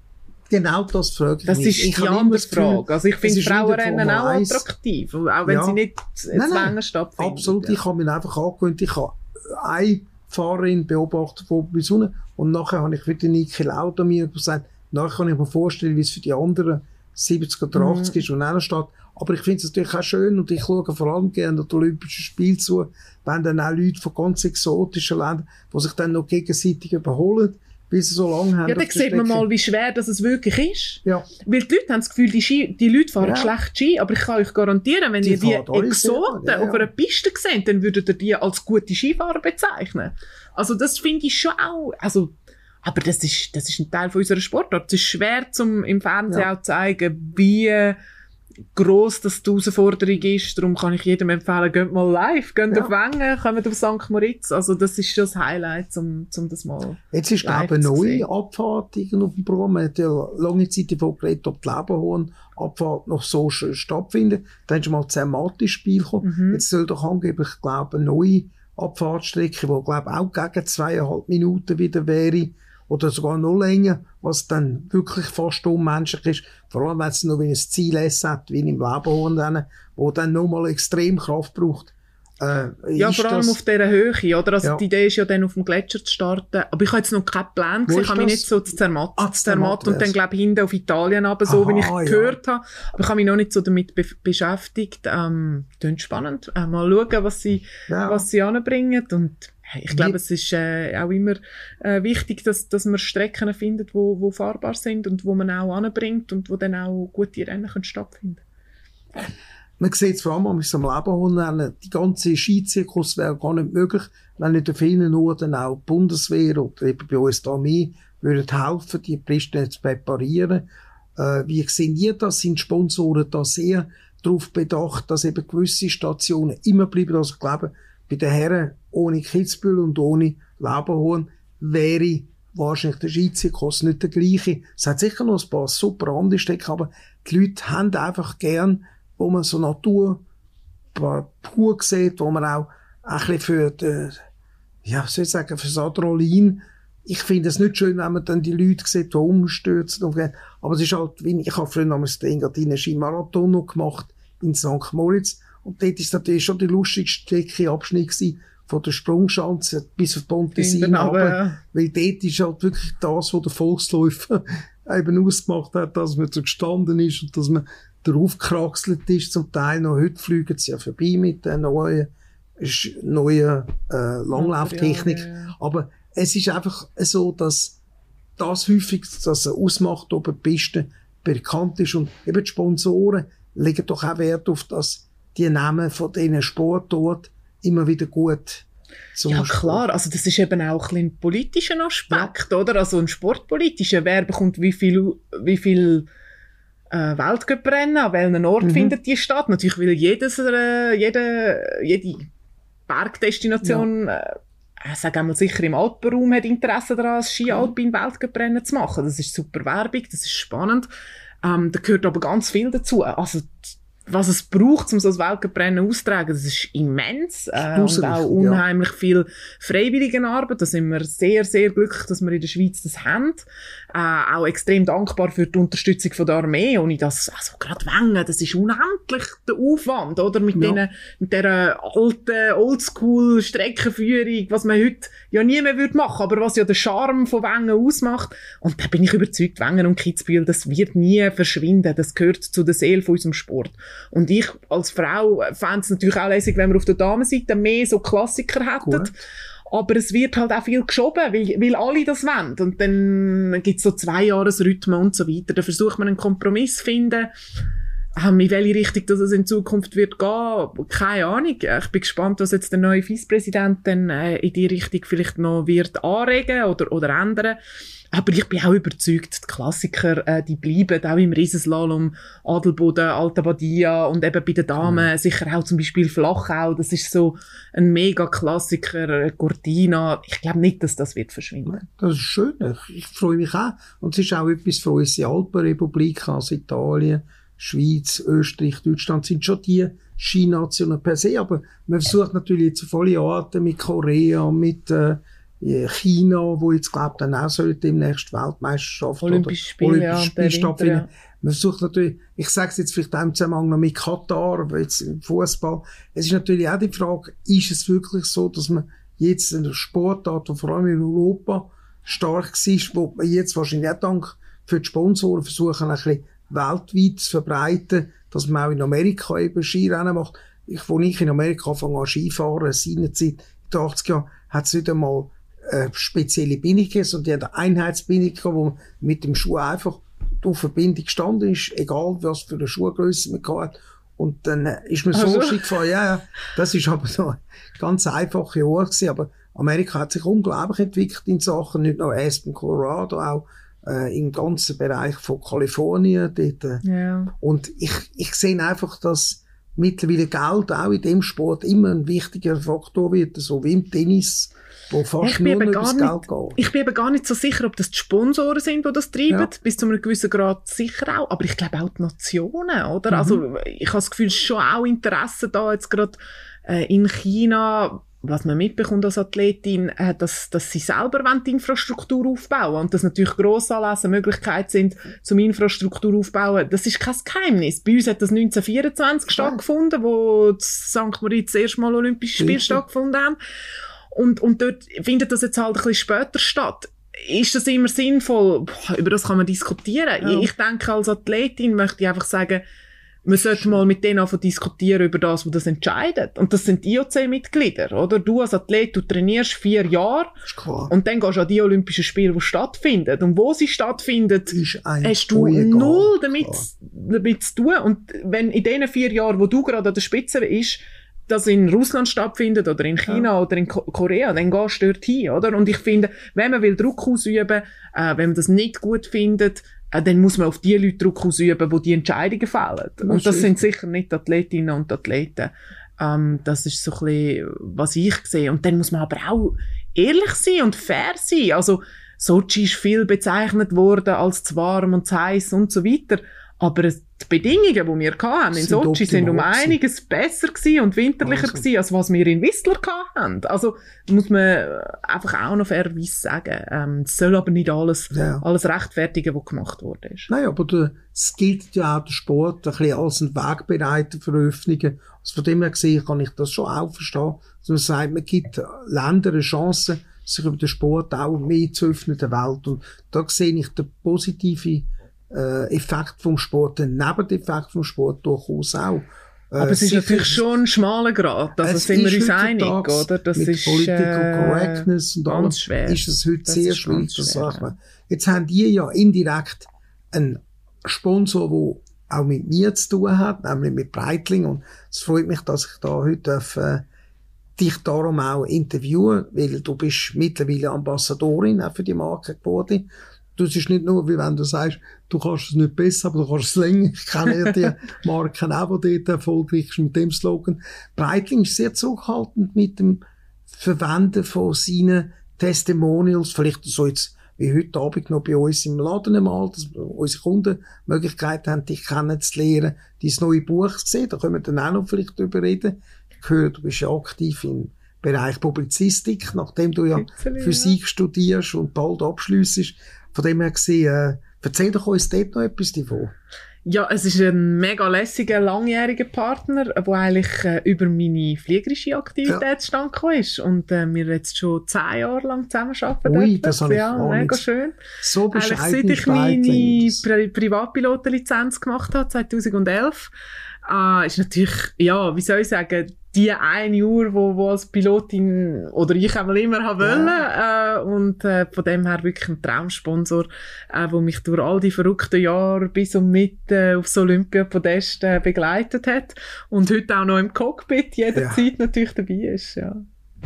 genau das frage ich Das mich. ist ich die andere Frage. Also ich finde Frauenrennen auch attraktiv, auch wenn ja. sie nicht nein, nein, stattfinden. Absolut, ja. ich habe mich einfach angewöhnt, ich habe eine Fahrerin beobachtet von bis unten und nachher habe ich wieder Niki Lauda mir gesagt, nachher kann ich mir vorstellen, wie es für die anderen 70 oder 80 mhm. ist und einer steht. Aber ich finde es natürlich auch schön und ich schaue vor allem gerne die Olympischen Spiele zu, wenn dann auch Leute von ganz exotischen Ländern, die sich dann noch gegenseitig überholen, bis sie so lange haben. Ja, dann sieht man mal, wie schwer das es wirklich ist. Ja. Weil die Leute haben das Gefühl, die, Ski, die Leute fahren ja. schlecht Ski, aber ich kann euch garantieren, wenn die ihr die Exoten ja, ja. auf einer Piste seht, dann würdet ihr die als gute Skifahrer bezeichnen. Also das finde ich schon auch, also aber das ist, das ist ein Teil von unserer Sportart. Es ist schwer, zum im Fernsehen auch zu zeigen, wie gross das die Herausforderung ist. Darum kann ich jedem empfehlen, geht mal live, geht ja. auf Wengen, kommt auf St. Moritz. Also das ist schon das Highlight, um, um das mal Jetzt ist, glaube ich, eine neue Abfahrt auf dem Programm. Man hat ja lange Zeit davon geredet, ob die Leberhorn-Abfahrt noch so stattfindet. Dann ist mal Zermatt-Spiel gekommen. Mhm. Jetzt soll doch angeblich, glaube ich, eine neue Abfahrtstrecke, die, glaube ich, auch gegen zweieinhalb Minuten wieder wäre, oder sogar noch länger, was dann wirklich fast unmenschlich ist. Vor allem, wenn es noch wie ein Ziel hat, wie im Leberhorn, wo dann nochmal extrem Kraft braucht. Äh, ja, vor allem auf dieser Höhe, oder? Also ja. die Idee ist ja dann auf dem Gletscher zu starten. Aber ich habe jetzt noch keinen Plan gesehen. Ich habe mich nicht so zu Zermatt, ah, Zermatt und dann glaube ich hinten auf Italien aber so, wie ich ja. gehört habe. Aber ich habe mich noch nicht so damit be beschäftigt. Ähm, klingt spannend. Äh, mal schauen, was sie, ja. was sie anbringen und ich glaube, es ist äh, auch immer äh, wichtig, dass, dass man Strecken findet, wo, wo fahrbar sind und wo man auch anbringt und wo dann auch gute Rennen können stattfinden Man sieht es vor allem, am Leben holen, die ganze Skizirkus wäre gar nicht möglich, wenn nicht an vielen Orten auch die Bundeswehr oder eben bei uns die Armee würden helfen, die Pisten zu präparieren. Äh, wie sehen ihr das? Sind Sponsoren da sehr darauf bedacht, dass eben gewisse Stationen immer bleiben? Also ich glaube, bei den Herren ohne Kitzbühel und ohne Leberhorn wäre wahrscheinlich der Schweizerkurs nicht der gleiche. Es hat sicher noch ein paar super andere Strecke, aber die Leute haben einfach gern, wo man so Natur pur sieht, wo man auch ein bisschen für die, ja, soll ich sagen, für das Adrenalin ich finde es nicht schön, wenn man dann die Leute sieht, die umstürzen. Aber es ist halt, wie ich habe früher damals den Engadiner Skimarathon noch gemacht in St. Moritz. Und dort ist natürlich schon der lustigste Abschnitt gewesen, von der Sprungschanze bis auf Pontesina runter. Weil dort ist halt wirklich das, was der Volksläufer <laughs> eben ausgemacht hat, dass man so gestanden ist und dass man darauf gekraxelt ist. Zum Teil noch heute fliegen sie ja vorbei mit der neuen, neuen äh, Langlauftechnik. Ja, ja. Aber es ist einfach so, dass das häufig, dass er ausmacht, ob eine Piste bekannt ist und eben die Sponsoren legen doch auch Wert auf das, die Namen von diesen Sportorten immer wieder gut ja, klar. Also, das ist eben auch ein, politischer Aspekt, ja. oder? Also, ein sportpolitischer. Wer bekommt wie viel, wie viel, äh, Weltcuprennen, an welchem Ort mhm. findet die statt? Natürlich will jedes, äh, jede, jede Bergdestination, ja. äh, sagen wir sicher im Alpenraum hat Interesse daran, ein Ski-Alpin-Weltcuprennen zu machen. Das ist super Werbung, das ist spannend. Ähm, da gehört aber ganz viel dazu. Also, was es braucht, um so ein Weltcuprennen auszutragen, das ist immens äh, und auch unheimlich ja. viel Freiwilligenarbeit. Da sind wir sehr, sehr glücklich, dass wir in der Schweiz das haben. Äh, auch extrem dankbar für die Unterstützung von der Armee. Ohne das, also gerade Wengen, das ist unendlich der Aufwand, oder? Mit, ja. denen, mit dieser alten, Oldschool-Streckenführung, was man heute ja nie mehr würde machen, aber was ja der Charme von Wengen ausmacht. Und da bin ich überzeugt, Wengen und Kitzbühel, das wird nie verschwinden. Das gehört zu der Seele von unserem Sport. Und ich als Frau fände es natürlich auch lässig, wenn wir auf der Damenseite mehr so Klassiker hätten. Gut. Aber es wird halt auch viel geschoben, weil, weil alle das wollen. Und dann gibt es so zwei Jahresrhythmen und so weiter. Da versucht man einen Kompromiss zu finden. Ähm, in welche Richtung das es in Zukunft wird gehen, keine Ahnung. Ich bin gespannt, was jetzt der neue Vizepräsident dann äh, in die Richtung vielleicht noch wird anregen oder, oder ändern. Aber ich bin auch überzeugt, die Klassiker, äh, die bleiben auch im Riesenslalom, Adelboden, Alta Badia und eben bei den Damen mhm. sicher auch zum Beispiel Flachau. Das ist so ein mega Klassiker, äh, Cortina. Ich glaube nicht, dass das wird verschwinden. Das ist schön. Ich, ich freue mich auch. Und es ist auch etwas für unsere Alpenrepublik, also Italien, Schweiz, Österreich, Deutschland sind schon die Skinationen per se, aber man versucht natürlich jetzt auf alle Arten mit Korea, mit äh, China, wo jetzt glaubt dann auch soll demnächst Weltmeisterschaft Olympische Spiele, Olympische Spiele stattfinden. Ja. Man versucht natürlich, ich sage es jetzt vielleicht im Zusammenhang noch mit Katar, jetzt im Fußball. Es ist natürlich auch die Frage, ist es wirklich so, dass man jetzt in der Sportart, die vor allem in Europa stark ist, wo man jetzt wahrscheinlich auch dank für die Sponsoren versuchen, ein bisschen weltweit zu verbreiten, dass man auch in Amerika eben Skirennen macht. Ich, wo ich in Amerika anfange an Skifahren, seinerzeit, in den 80 Jahren, hat es nicht einmal äh, spezielle Bindungen, sondern die haben Einheitsbindung wo mit dem Schuh einfach auf Verbindung gestanden ist, egal was für eine Schuhgröße man hat. Und dann äh, ist man so also. schick gefahren, ja, ja, das ist aber so eine ganz einfache gewesen, aber Amerika hat sich unglaublich entwickelt in Sachen, nicht nur Aspen, Colorado, auch äh, im ganzen Bereich von Kalifornien dort. Äh. Ja. Und ich, ich sehe einfach, dass mittlerweile Geld auch in dem Sport immer ein wichtiger Faktor wird, so wie im Tennis wo fast ich bin, nur gar nicht, ich bin eben gar nicht so sicher, ob das die Sponsoren sind, die das treiben, ja. bis zu einem gewissen Grad sicher auch, aber ich glaube auch die Nationen, oder? Mhm. Also ich habe das Gefühl, schon auch Interesse da jetzt gerade äh, in China, was man mitbekommt als Athletin, äh, dass, dass sie selber die Infrastruktur aufbauen und dass natürlich Grossanlässe Möglichkeiten sind, zum Infrastruktur aufbauen. Das ist kein Geheimnis. Bei uns hat das 1924 ja. stattgefunden, wo St. Moritz das erste Mal Olympische Spiele stattgefunden haben. Und, und dort findet das jetzt halt ein bisschen später statt. Ist das immer sinnvoll? Boah, über das kann man diskutieren. Ja. Ich denke, als Athletin möchte ich einfach sagen, man sollte mal mit denen einfach diskutieren über das, was das entscheidet. Und das sind IOC-Mitglieder, oder? Du als Athlet, du trainierst vier Jahre. Und dann gehst du an die Olympischen Spiele, die stattfinden. Und wo sie stattfinden, hast du null damit, damit zu tun. Und wenn in den vier Jahren, wo du gerade an der Spitze bist, das in Russland stattfindet oder in China ja. oder in Korea, dann gehst du dort hin, oder? Und ich finde, wenn man will Druck ausüben, äh, wenn man das nicht gut findet, äh, dann muss man auf die Leute Druck ausüben, die die Entscheidungen fällen. Das und das sind sicher nicht Athletinnen und Athleten. Ähm, das ist so ein bisschen, was ich sehe. Und dann muss man aber auch ehrlich sein und fair sein. Also, Sochi ist viel bezeichnet worden als zu warm und zu heiß und so weiter. Aber die Bedingungen, die wir hatten in Sochi, sind um einiges besser gewesen und winterlicher also. gewesen, als was wir in Whistler hatten. Also muss man einfach auch noch fairerweise sagen. Ähm, es soll aber nicht alles, ja. alles rechtfertigen, was gemacht wurde. Nein, aber es gilt ja auch der Sport ein bisschen als ein Wegbereiter für Öffnungen. Also von dem her gesehen kann ich das schon auch verstehen. Also man sagt, man gibt Ländern eine Chance, sich über den Sport auch mehr zu öffnen der Welt. Und da sehe ich den positiven äh, Effekt vom Sport, den Nebeneffekt vom Sport durchaus auch. Äh, Aber es ist natürlich schon ein schmaler Grad, also sind wir uns einig, oder? Das mit ist Political äh, Correctness und alles schwer. ist es heute das sehr schwierig, das schwer, Jetzt haben die ja indirekt einen Sponsor, der auch mit mir zu tun hat, nämlich mit Breitling und es freut mich, dass ich da heute darf, äh, dich darum auch interviewen, weil du bist mittlerweile Ambassadorin auch für die Marke geworden. Das ist nicht nur, wie wenn du sagst, du kannst es nicht besser, aber du kannst es länger. Ich kenne ja die <laughs> Marken auch, die dort erfolgreich sind mit dem Slogan. Breitling ist sehr zurückhaltend mit dem Verwenden von seinen Testimonials, vielleicht so jetzt wie heute Abend noch bei uns im Laden einmal, dass unsere Kunden Möglichkeit haben, dich kennenzulernen, dein neue Buch zu sehen. Da können wir dann auch noch vielleicht drüber reden. Ich höre, du bist ja aktiv im Bereich Publizistik, nachdem du ja Physik studierst und bald abschliessest. Von dem her gesehen, äh, erzähl doch uns dort noch etwas davon. Ja, es ist ein mega lässiger, langjähriger Partner, der eigentlich äh, über meine fliegerische Aktivität ja. stand ist und äh, wir jetzt schon zehn Jahre lang zusammenarbeiten Ui, dürfen. das habe ja, ich mega schön. So bescheiden Seit ich meine Pri Privatpilotenlizenz gemacht habe, 2011, äh, ist natürlich, ja, wie soll ich sagen, die eine Uhr, wo, wo als Pilotin oder ich einmal immer haben wollen ja. äh, und äh, von dem her wirklich ein Traumsponsor, äh, wo mich durch all die verrückten Jahre bis und mit äh, aufs Olympiapodest äh, begleitet hat und heute auch noch im Cockpit jederzeit ja. natürlich dabei ist. Ja.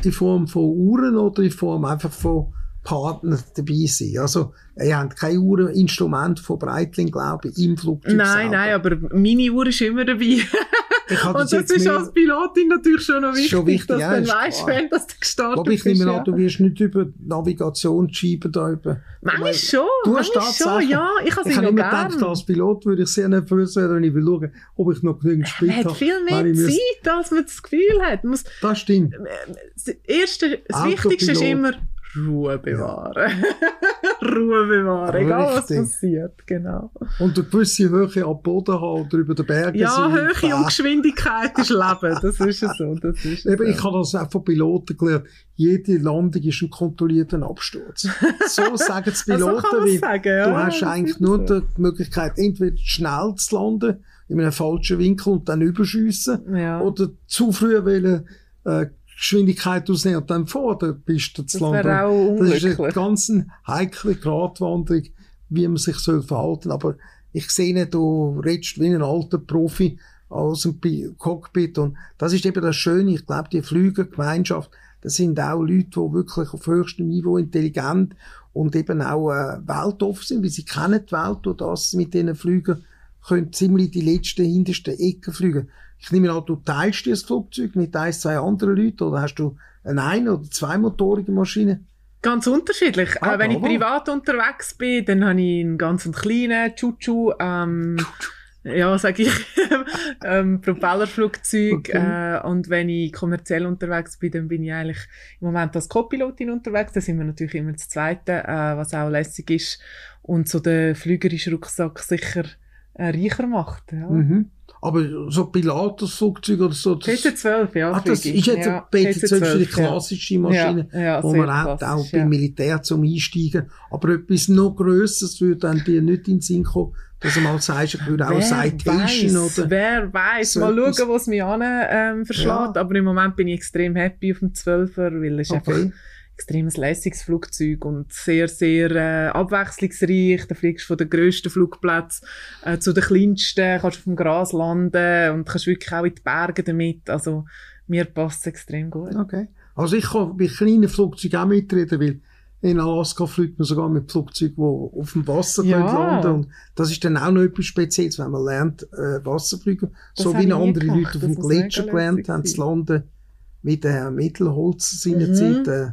In Form von Uhren oder in Form einfach von Partner dabei sein. Also, ihr habt kein Uhreninstrument von Breitling, glaube ich, im Flugzeug Nein, selber. nein, aber meine Uhr ist immer dabei. <laughs> und das ist als Pilotin natürlich schon noch wichtig, schon wichtig dass ja, du weißt, wenn das gestartet Aber ich nehme an, du wirst nicht über Navigationsscheiben da über... Manchmal schon, du hast manchmal schon, ja. Ich, ich habe immer gedacht, als Pilot würde ich sehr nervös werden, wenn ich will schauen, ob ich noch genügend Sprit habe. Man hat viel mehr Zeit, als man das Gefühl hat. Muss, das stimmt. Das, Erste, das Wichtigste ist immer Ruhe bewahren. Ja. <laughs> Ruhe bewahren, egal was passiert, genau. Und eine gewisse Höhe am Boden haben oder über den Bergen Ja, Höhe und Geschwindigkeit ist Leben, das ist es so. Das ist <laughs> Eben, so. Ich habe das auch von Piloten gelernt. Jede Landung ist ein kontrollierter Absturz. So <laughs> sagen die Piloten, so weil sagen, ja, du hast eigentlich nur so. die Möglichkeit, entweder schnell zu landen, in einem falschen Winkel und dann überschiessen, ja. oder zu früh wollen, äh, Geschwindigkeit ausnehmen und dann vor der Piste zu landen. Das, auch das ist eine ganz heikle Gratwanderung, wie man sich soll verhalten Aber ich sehe, du redest wie ein alter Profi aus dem Cockpit und das ist eben das Schöne. Ich glaube, die Flügergemeinschaft, das sind auch Leute, die wirklich auf höchstem Niveau intelligent und eben auch äh, weltoffen sind, weil sie kennen die Welt und das mit diesen Flügern können ziemlich die letzten, hintersten Ecken fliegen. Ich nehme an, du teilst das Flugzeug mit ein, zwei anderen Leuten oder hast du eine ein- oder zweimotorige Maschine? Ganz unterschiedlich. Ah, äh, wenn ich privat unterwegs bin, dann habe ich einen ganz kleinen Chuchu, ähm, ja, sag ich, <laughs> ähm, Propellerflugzeug. Okay. Äh, und wenn ich kommerziell unterwegs bin, dann bin ich eigentlich im Moment als Co-Pilotin unterwegs. Da sind wir natürlich immer das Zweite, äh, was auch lässig ist. Und so der flügerische Rucksack sicher äh, reicher macht. Ja. Mhm. Aber so Pilatus-Flugzeuge oder so. PC-12, ja. Ah, das ist jetzt ja, PC-12 die klassische Maschine, ja, ja, wo man hat, auch beim Militär zum Einsteigen. Aber etwas noch Grösseres würde dann dir nicht in den Sinn kommen, dass du mal sagst, ich würde auch Citation oder. Wer weiß, so mal schauen, was mich an ähm, verschlägt. Aber im Moment bin ich extrem happy auf dem 12er, weil es okay. einfach extremes lässiges Flugzeug und sehr, sehr äh, abwechslungsreich. Da fliegst du von den grössten Flugplätzen äh, zu den kleinsten, kannst auf dem Gras landen und kannst wirklich auch in die Berge damit. Also mir passt es extrem gut. Okay. Also ich kann bei kleinen Flugzeugen auch mitreden, weil in Alaska fliegt man sogar mit Flugzeugen, die auf dem Wasser ja. landen Und das ist dann auch noch etwas Spezielles, wenn man lernt, äh, Wasserfliegen. Das so wie andere gemacht. Leute auf dem Gletscher gelernt haben zu landen, mit der Mittelholz seiner mhm. Zeit. Äh,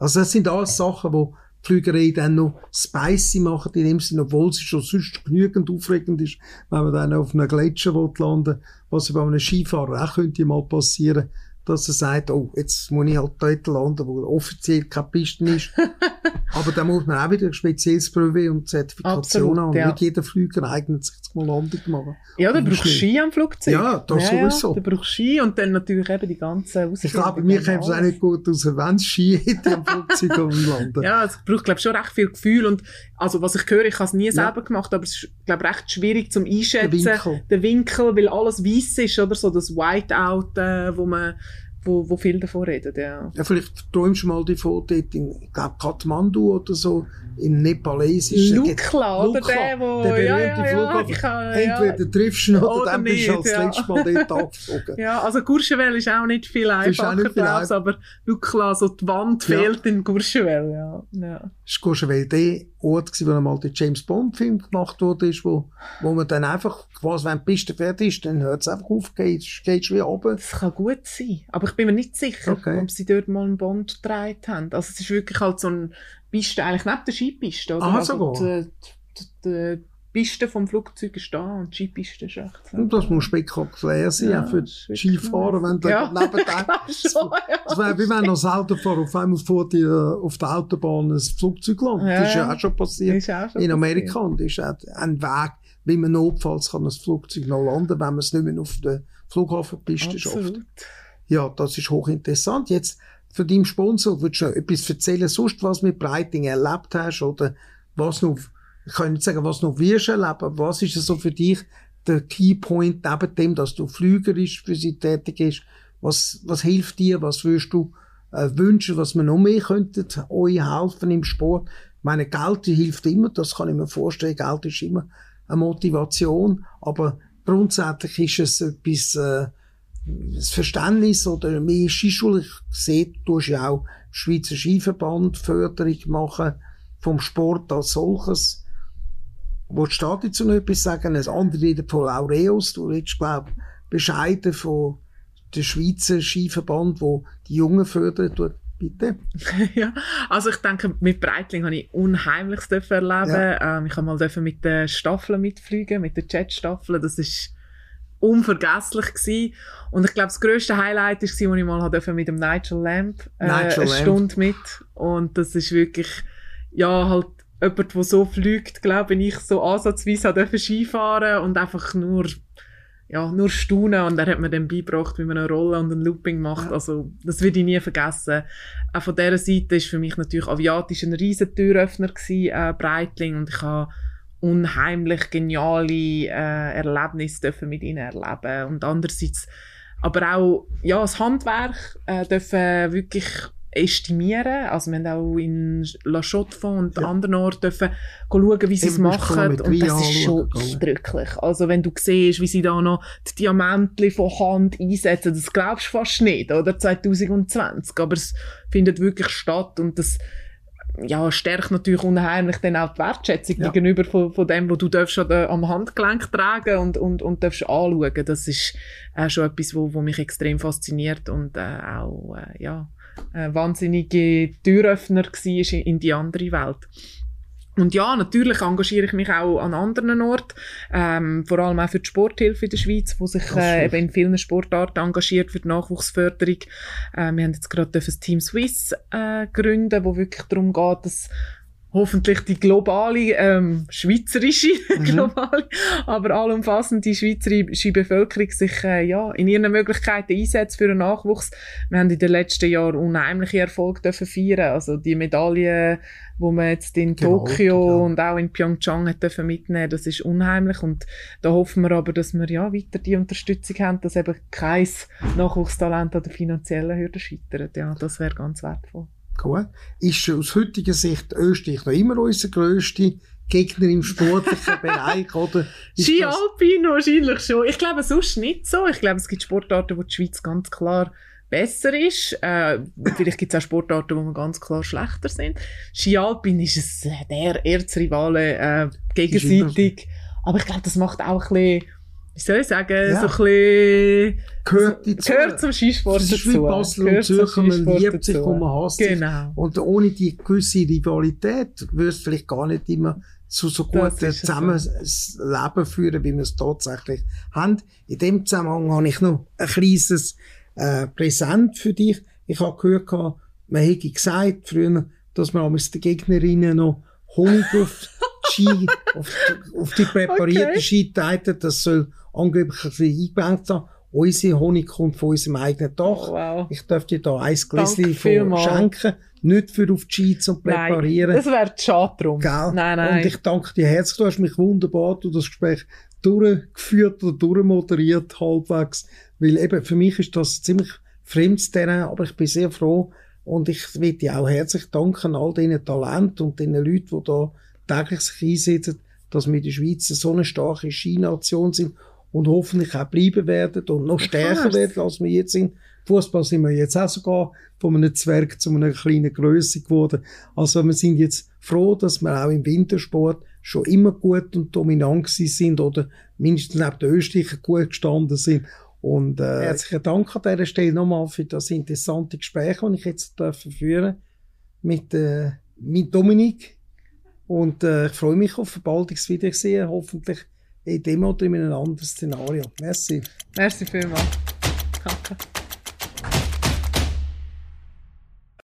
also das sind alles Sachen, die Flügerei dann noch spicy machen, in dem Sinne, obwohl sie schon sonst genügend aufregend ist, wenn man dann auf einem Gletscher landen will, was bei einem Skifahrer auch könnte mal passieren, dass er sagt, oh, jetzt muss ich halt dort landen, wo offiziell keine Piste ist. <laughs> Aber da muss man auch wieder ein spezielles Brevet und Zertifikation haben. Ja. Nicht jeder Flüger eignet sich zum Landung machen. Ja, da brauchst du Ski am Flugzeug. Ja, das ja, sowieso. Ja, da brauchst du Ski und dann natürlich eben die ganzen Ich glaube, mir käme es auch nicht gut aus, wenn es Ski hätte am Flugzeug am Landen. <laughs> Ja, es braucht, glaube ich, schon recht viel Gefühl und also was ich höre, ich habe es nie ja. selber gemacht, aber es ist, glaube ich, recht schwierig zum Einschätzen. Der Winkel. Der Winkel, weil alles weiß ist, oder so das Whiteout, äh, wo man wo, wo viel davon reden, ja. ja vielleicht träumst du mal davon, dort in, ich glaube, Kathmandu oder so, im nepalesischen... Lukla, oder der, wo... Der berühmte ja, ja, Flughafen. Ja, Entweder ja. triffst du ihn oder, oder dann bist du als ja. letztes Mal dort <laughs> abgeflogen. Ja, also Courchevel ist auch nicht viel einfacher, nicht viel glaub's, aber Lukla, so die Wand fehlt in Courchevel, ja. ja. Ist Courchevel der Ort gewesen, wo einmal der James Bond Film gemacht wurde, wo, wo man dann einfach, quasi, wenn die Piste fertig ist, dann hört es einfach auf, geht, geht wieder runter. Das kann gut sein, aber ich bin mir nicht sicher, okay. ob sie dort mal einen Bond gedreht haben. Also es ist wirklich halt so ein Piste, eigentlich neben der Skipiste, oder? Ah, also sogar. Die, die, die, Piste vom Flugzeug ist da und die Skipiste ist echt. Und das muss spektakulär sein, ja, für die Skifahrer, wenn du ja. neben <laughs> dem, das, das wäre wie wenn als Autofahrer auf einmal vor dir äh, auf der Autobahn ein Flugzeug landet. Ja, das ist ja auch schon passiert. Auch schon in Amerika passiert. und ist auch ein Weg, wie man notfalls kann ein Flugzeug noch landen, wenn man es nicht mehr auf der Flughafenpiste schafft. Ja, das ist hochinteressant. Jetzt für deinen Sponsor, würdest du noch etwas erzählen, sonst was mit Breiting erlebt hast oder was noch ich kann nicht sagen, was noch wirst erleben, was ist so für dich der Keypoint neben dem, dass du flügerisch für sie tätig bist? Was, was hilft dir? Was würdest du äh, wünschen, was wir noch mehr könnten euch helfen im Sport? Ich meine, Geld hilft immer, das kann ich mir vorstellen. Geld ist immer eine Motivation, aber grundsätzlich ist es etwas, äh, das Verständnis oder mehr Skischule. Ich sehe, du hast ja auch Schweizer Skiverband Förderung machen vom Sport als solches. Wolltest du dazu noch etwas sagen? Ein anderer redet von Laureus. Du redest, glaube bescheiden von der Schweizer Skiverband, wo die Jungen fördert. Bitte. <laughs> ja, also ich denke, mit Breitling habe ich Unheimliches erleben. Ja. Ähm, ich habe mal mit den Staffeln mitfliegen, mit den Jetstaffeln. Das ist unvergesslich gewesen. Und ich glaube, das grösste Highlight war, als ich mal mit dem Nigel Lamp äh, Nigel eine Lamp. Stunde mit. Und das ist wirklich, ja, halt jemand, der so fliegt, glaube ich, so ansatzweise hat Skifahren und einfach nur, ja, nur staunen. Und er hat mir dann beigebracht, wie man eine Rolle und ein Looping macht. Ja. Also, das würde ich nie vergessen. Auch von dieser Seite ist für mich natürlich Aviatisch ein riesen Türöffner gewesen, äh, Breitling. Und ich habe unheimlich geniale äh, Erlebnisse dürfen mit ihnen erleben. Und andererseits aber auch, ja, das Handwerk äh, dürfen wirklich estimieren. Also wir haben auch in La Chaux-de-Fonds und ja. anderen Orten dürfen schauen, wie sie es machen. Und das ist schon eindrücklich. Also wenn du siehst, wie sie da noch die Diamanten von Hand einsetzen, das glaubst du fast nicht, oder? 2020. Aber es findet wirklich statt und das ja, stärkt natürlich unheimlich dann auch die Wertschätzung ja. gegenüber von, von dem, was du darfst am Handgelenk tragen und, und, und darfst anschauen. Das ist äh, schon etwas, wo, wo mich extrem fasziniert und äh, auch, äh, ja, äh, wahnsinnige Türöffner war in die andere Welt. Und ja, natürlich engagiere ich mich auch an anderen Orten, ähm, vor allem auch für die Sporthilfe in der Schweiz, wo sich äh, eben in vielen Sportarten engagiert für die Nachwuchsförderung. Äh, wir haben jetzt gerade das Team Swiss äh, gründen, wo wirklich darum geht, dass hoffentlich die globale, ähm, schweizerische, <laughs> mhm. globale, aber allumfassende schweizerische Bevölkerung sich äh, ja, in ihren Möglichkeiten einsetzt für den Nachwuchs. Wir haben in den letzten Jahren unheimliche Erfolge dürfen feiern. Also die Medaillen, wo man jetzt in genau, Tokio ja. und auch in Pyeongchang hat dürfen mitnehmen, das ist unheimlich. Und da hoffen wir aber, dass wir ja weiter die Unterstützung haben, dass eben kein Nachwuchstalent an der finanziellen Hürde scheitert. Ja, das wäre ganz wertvoll. Gut. Ist aus heutiger Sicht Österreich noch immer unser grösster Gegner im sportlichen <laughs> Bereich, oder? Ski Alpin wahrscheinlich schon. Ich glaube sonst nicht so. Ich glaube, es gibt Sportarten, wo die Schweiz ganz klar besser ist. Äh, vielleicht gibt es auch Sportarten, wo wir ganz klar schlechter sind. Ski Alpin ist es der Erzrivale äh, gegenseitig. Aber ich glaube, das macht auch ein bisschen wie soll ich sagen, ja. so ein bisschen... Gehört, die gehört zum Skisport dazu. Das ist wie Basel und Zürcher, man liebt sich und man hasst genau. sich. Und ohne die gewisse Rivalität würde es vielleicht gar nicht immer zu so guten Zusammenleben führen, wie wir es tatsächlich haben. In dem Zusammenhang habe ich noch ein kleines äh, Präsent für dich. Ich habe gehört, man hätte gesagt früher, dass man den Gegnerinnen noch Honig auf Ski, auf, die, auf die präparierten okay. Ski teilen. Das soll angeblich ein bisschen eingebaut sein. Unser Honig kommt von unserem eigenen Dach. Oh, wow. Ich darf dir da ein Gläschen schenken. Nicht für auf die Ski zu präparieren. Nein, das wäre schade drum. Gell? Nein, nein. Und ich danke dir herzlich. Du hast mich wunderbar durch das Gespräch durchgeführt oder durchmoderiert halbwegs. Weil eben für mich ist das ziemlich fremdes Terrain, aber ich bin sehr froh, und ich will dir auch herzlich danken all diesen Talenten und den Leuten, die da täglich sich einsetzen, dass wir in der Schweiz so eine starke Skination sind und hoffentlich auch bleiben werden und noch stärker werden, als wir jetzt sind. Fußball sind wir jetzt auch sogar von einem Zwerg zu einer kleinen Größe geworden. Also wir sind jetzt froh, dass wir auch im Wintersport schon immer gut und dominant sind oder mindestens neben den Österreichern gut gestanden sind. Und äh, herzlichen Dank an dieser Stelle nochmal für das interessante Gespräch, das ich jetzt führen mit, äh, mit Dominik. Und äh, ich freue mich auf ein baldiges Wiedersehen, hoffentlich in dem oder in einem anderen Szenario. Merci. Merci vielmals. Danke.